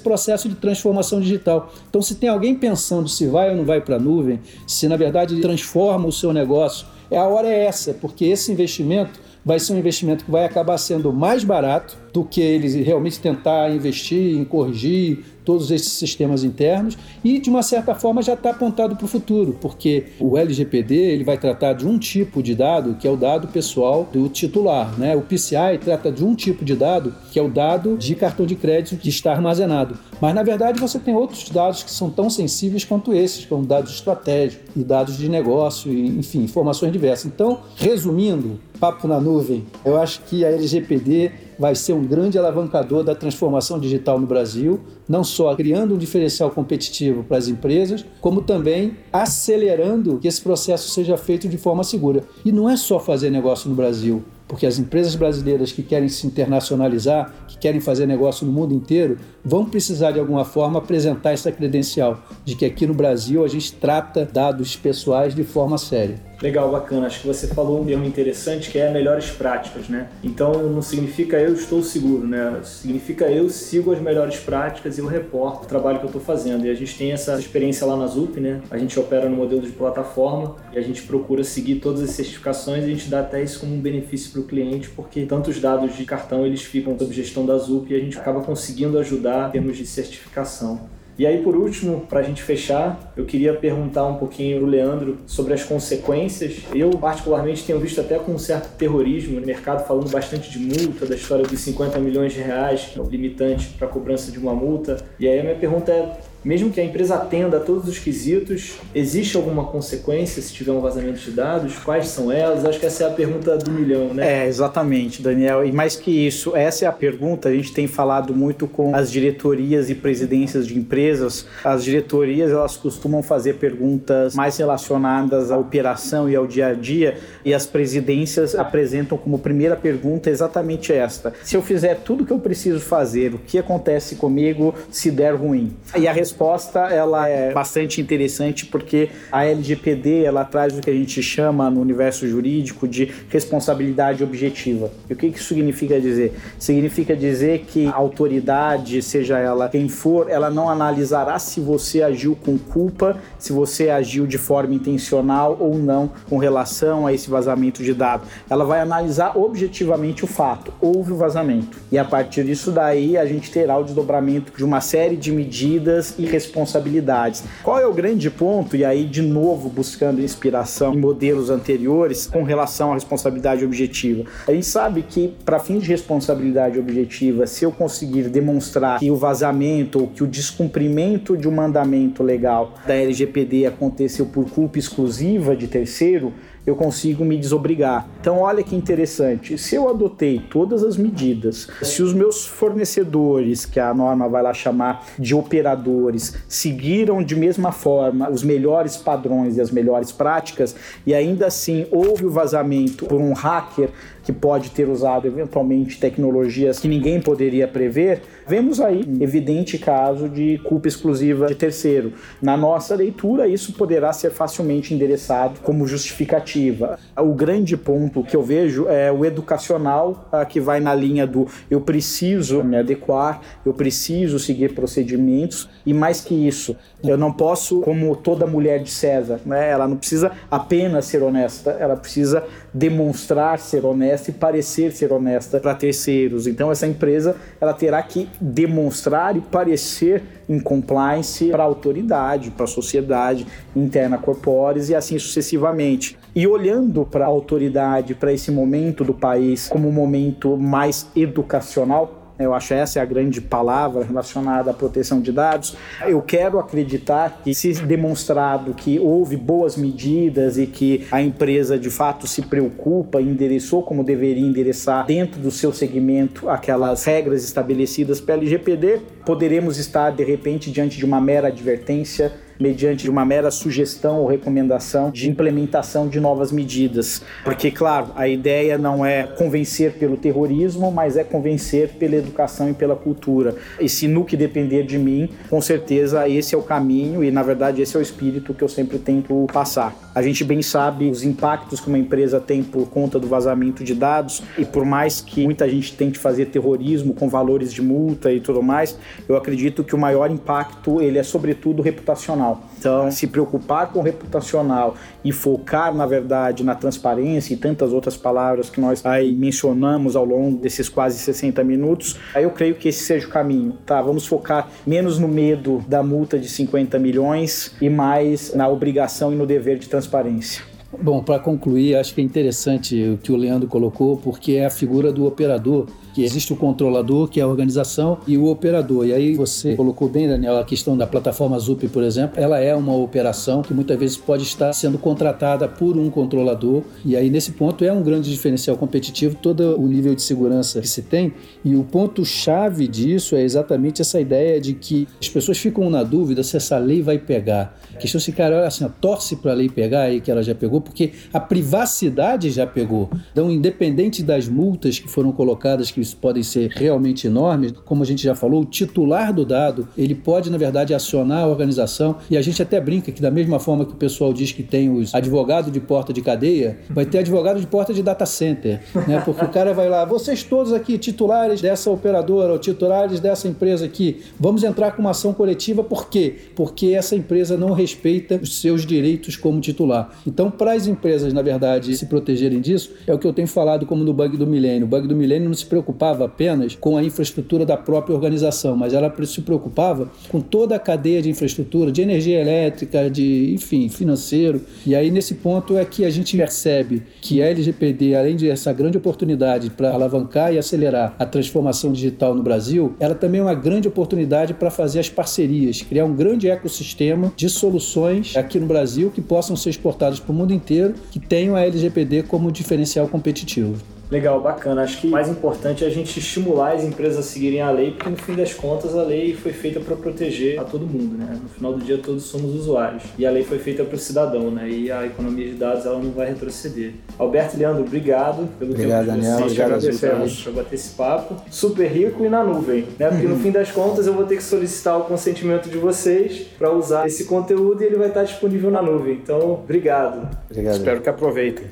processo de transformação digital. Então, se tem alguém pensando se vai ou não vai para a nuvem, se na verdade transforma o seu negócio, é a hora é essa, porque esse investimento vai ser um investimento que vai acabar sendo mais barato do que eles realmente tentar investir em corrigir todos esses sistemas internos e de uma certa forma já está apontado para o futuro, porque o LGPD ele vai tratar de um tipo de dado que é o dado pessoal do titular, né? O PCI trata de um tipo de dado que é o dado de cartão de crédito que está armazenado. Mas na verdade você tem outros dados que são tão sensíveis quanto esses, como dados estratégicos e dados de negócio, enfim, informações diversas. Então, resumindo, papo na nuvem, eu acho que a LGPD vai ser um grande alavancador da transformação digital no Brasil, não só criando um diferencial competitivo para as empresas, como também acelerando que esse processo seja feito de forma segura. E não é só fazer negócio no Brasil, porque as empresas brasileiras que querem se internacionalizar, que querem fazer negócio no mundo inteiro, vão precisar de alguma forma apresentar essa credencial de que aqui no Brasil a gente trata dados pessoais de forma séria. Legal, bacana. Acho que você falou um termo interessante que é melhores práticas, né? Então não significa eu estou seguro, né? Significa eu sigo as melhores práticas e eu reporto o trabalho que eu estou fazendo. E a gente tem essa experiência lá na ZUP, né? A gente opera no modelo de plataforma e a gente procura seguir todas as certificações e a gente dá até isso como um benefício para o cliente, porque tantos dados de cartão eles ficam sob gestão da ZUP e a gente acaba conseguindo ajudar em termos de certificação. E aí, por último, para a gente fechar, eu queria perguntar um pouquinho para o Leandro sobre as consequências. Eu, particularmente, tenho visto até com um certo terrorismo no mercado falando bastante de multa, da história dos 50 milhões de reais, que é o limitante para a cobrança de uma multa. E aí, a minha pergunta é: mesmo que a empresa atenda a todos os quesitos, existe alguma consequência se tiver um vazamento de dados? Quais são elas? Acho que essa é a pergunta do milhão, né? É, exatamente, Daniel. E mais que isso, essa é a pergunta. A gente tem falado muito com as diretorias e presidências de empresas. As diretorias, elas costumam fazer perguntas mais relacionadas à operação e ao dia a dia, e as presidências apresentam como primeira pergunta exatamente esta: se eu fizer tudo o que eu preciso fazer, o que acontece comigo se der ruim? E a resposta resposta ela é bastante interessante porque a LGPD ela traz o que a gente chama no universo jurídico de responsabilidade objetiva. E o que isso significa dizer? Significa dizer que a autoridade, seja ela quem for, ela não analisará se você agiu com culpa, se você agiu de forma intencional ou não com relação a esse vazamento de dados. Ela vai analisar objetivamente o fato. Houve o vazamento. E a partir disso daí a gente terá o desdobramento de uma série de medidas e responsabilidades. Qual é o grande ponto? E aí, de novo, buscando inspiração em modelos anteriores com relação à responsabilidade objetiva. A gente sabe que, para fins de responsabilidade objetiva, se eu conseguir demonstrar que o vazamento ou que o descumprimento de um mandamento legal da LGPD aconteceu por culpa exclusiva de terceiro, eu consigo me desobrigar. Então, olha que interessante. Se eu adotei todas as medidas, se os meus fornecedores, que a norma vai lá chamar de operadores, seguiram de mesma forma os melhores padrões e as melhores práticas, e ainda assim houve o vazamento por um hacker que pode ter usado eventualmente tecnologias que ninguém poderia prever, vemos aí evidente caso de culpa exclusiva de terceiro. Na nossa leitura, isso poderá ser facilmente endereçado como justificativa. O grande ponto que eu vejo é o educacional, ah, que vai na linha do eu preciso me adequar, eu preciso seguir procedimentos, e mais que isso, eu não posso, como toda mulher de César, né? ela não precisa apenas ser honesta, ela precisa demonstrar ser honesta e parecer ser honesta para terceiros. Então essa empresa ela terá que demonstrar e parecer em compliance para a autoridade, para a sociedade interna corpóreis e assim sucessivamente. E olhando para a autoridade, para esse momento do país como um momento mais educacional, eu acho essa é a grande palavra relacionada à proteção de dados. Eu quero acreditar que, se demonstrado que houve boas medidas e que a empresa de fato se preocupa endereçou como deveria endereçar dentro do seu segmento aquelas regras estabelecidas pela LGPD, poderemos estar de repente diante de uma mera advertência mediante uma mera sugestão ou recomendação de implementação de novas medidas. Porque, claro, a ideia não é convencer pelo terrorismo, mas é convencer pela educação e pela cultura. E se no que depender de mim, com certeza esse é o caminho e, na verdade, esse é o espírito que eu sempre tento passar. A gente bem sabe os impactos que uma empresa tem por conta do vazamento de dados e por mais que muita gente tente fazer terrorismo com valores de multa e tudo mais, eu acredito que o maior impacto ele é sobretudo reputacional reputacional. Então, se preocupar com o reputacional e focar, na verdade, na transparência e tantas outras palavras que nós aí mencionamos ao longo desses quase 60 minutos, aí eu creio que esse seja o caminho, tá? Vamos focar menos no medo da multa de 50 milhões e mais na obrigação e no dever de transparência. Bom, para concluir, acho que é interessante o que o Leandro colocou, porque é a figura do operador que existe o controlador, que é a organização, e o operador. E aí você colocou bem, Daniel, a questão da plataforma ZUP, por exemplo, ela é uma operação que muitas vezes pode estar sendo contratada por um controlador, e aí nesse ponto é um grande diferencial competitivo todo o nível de segurança que se tem, e o ponto-chave disso é exatamente essa ideia de que as pessoas ficam na dúvida se essa lei vai pegar. A questão é assim, cara, olha assim, torce para a lei pegar aí que ela já pegou, porque a privacidade já pegou. Então, independente das multas que foram colocadas, que podem ser realmente enormes, como a gente já falou, o titular do dado, ele pode, na verdade, acionar a organização, e a gente até brinca que da mesma forma que o pessoal diz que tem os advogados de porta de cadeia, vai ter advogado de porta de data center, né? Porque o cara vai lá, vocês todos aqui, titulares dessa operadora ou titulares dessa empresa aqui, vamos entrar com uma ação coletiva, por quê? Porque essa empresa não respeita os seus direitos como titular. Então, para as empresas, na verdade, se protegerem disso, é o que eu tenho falado como no bug do milênio. O bug do milênio não se preocupa preocupava apenas com a infraestrutura da própria organização, mas ela se preocupava com toda a cadeia de infraestrutura, de energia elétrica, de, enfim, financeiro. E aí, nesse ponto, é que a gente percebe que a LGPD, além de essa grande oportunidade para alavancar e acelerar a transformação digital no Brasil, ela também é uma grande oportunidade para fazer as parcerias, criar um grande ecossistema de soluções aqui no Brasil que possam ser exportadas para o mundo inteiro, que tenham a LGPD como diferencial competitivo. Legal, bacana. Acho que o mais importante é a gente estimular as empresas a seguirem a lei, porque no fim das contas a lei foi feita para proteger a todo mundo, né? No final do dia todos somos usuários. E a lei foi feita para o cidadão, né? E a economia de dados ela não vai retroceder. Alberto e Leandro, obrigado pelo obrigado, tempo de vocês. Obrigado, agradecemos para bater esse papo. Super rico e na nuvem, né? Porque no fim das contas eu vou ter que solicitar o consentimento de vocês para usar esse conteúdo e ele vai estar disponível na nuvem. Então, obrigado. Obrigado. Espero que aproveitem.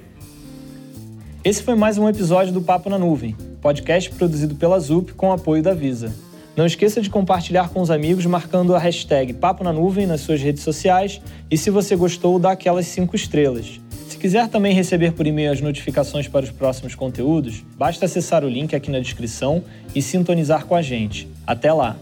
Esse foi mais um episódio do Papo na Nuvem, podcast produzido pela ZUP com apoio da Visa. Não esqueça de compartilhar com os amigos marcando a hashtag Papo na Nuvem nas suas redes sociais e se você gostou, dá aquelas 5 estrelas. Se quiser também receber por e-mail as notificações para os próximos conteúdos, basta acessar o link aqui na descrição e sintonizar com a gente. Até lá!